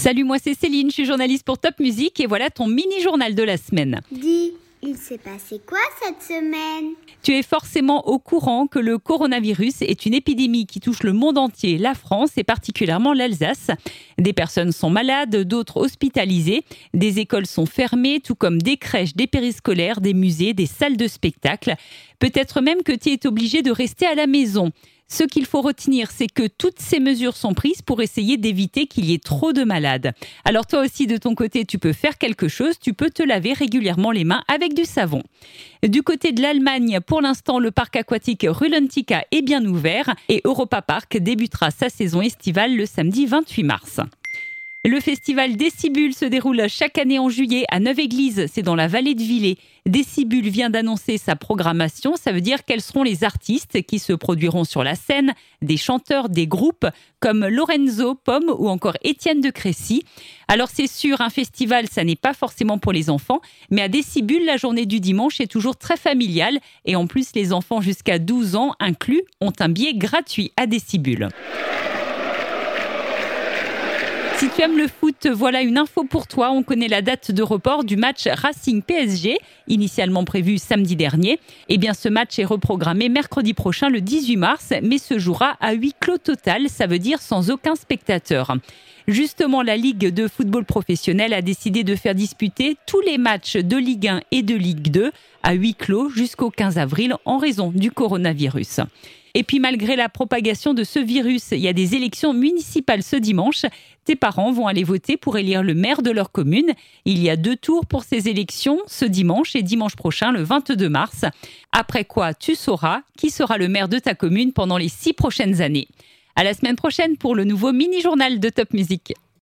Salut, moi c'est Céline, je suis journaliste pour Top Music et voilà ton mini-journal de la semaine. Dis, il s'est passé quoi cette semaine? Tu es forcément au courant que le coronavirus est une épidémie qui touche le monde entier, la France et particulièrement l'Alsace. Des personnes sont malades, d'autres hospitalisées, des écoles sont fermées, tout comme des crèches, des périscolaires, des musées, des salles de spectacle. Peut-être même que tu es obligé de rester à la maison. Ce qu'il faut retenir, c'est que toutes ces mesures sont prises pour essayer d'éviter qu'il y ait trop de malades. Alors toi aussi, de ton côté, tu peux faire quelque chose, tu peux te laver régulièrement les mains avec du savon. Du côté de l'Allemagne, pour l'instant, le parc aquatique Rulantica est bien ouvert et Europa Park débutera sa saison estivale le samedi 28 mars. Le festival Décibule se déroule chaque année en juillet à Neuve-Église, c'est dans la vallée de Villers. Décibule vient d'annoncer sa programmation, ça veut dire quels seront les artistes qui se produiront sur la scène, des chanteurs, des groupes comme Lorenzo Pomme ou encore Étienne de Crécy. Alors c'est sûr, un festival, ça n'est pas forcément pour les enfants, mais à Décibule, la journée du dimanche est toujours très familiale et en plus les enfants jusqu'à 12 ans inclus ont un billet gratuit à Décibule. Si tu aimes le foot, voilà une info pour toi. On connaît la date de report du match Racing PSG, initialement prévu samedi dernier. Eh bien, ce match est reprogrammé mercredi prochain, le 18 mars, mais se jouera à huis clos total, ça veut dire sans aucun spectateur. Justement, la Ligue de football professionnel a décidé de faire disputer tous les matchs de Ligue 1 et de Ligue 2 à huis clos jusqu'au 15 avril en raison du coronavirus. Et puis malgré la propagation de ce virus, il y a des élections municipales ce dimanche. Tes parents vont aller voter pour élire le maire de leur commune. Il y a deux tours pour ces élections, ce dimanche et dimanche prochain, le 22 mars. Après quoi, tu sauras qui sera le maire de ta commune pendant les six prochaines années. À la semaine prochaine pour le nouveau mini-journal de Top Music.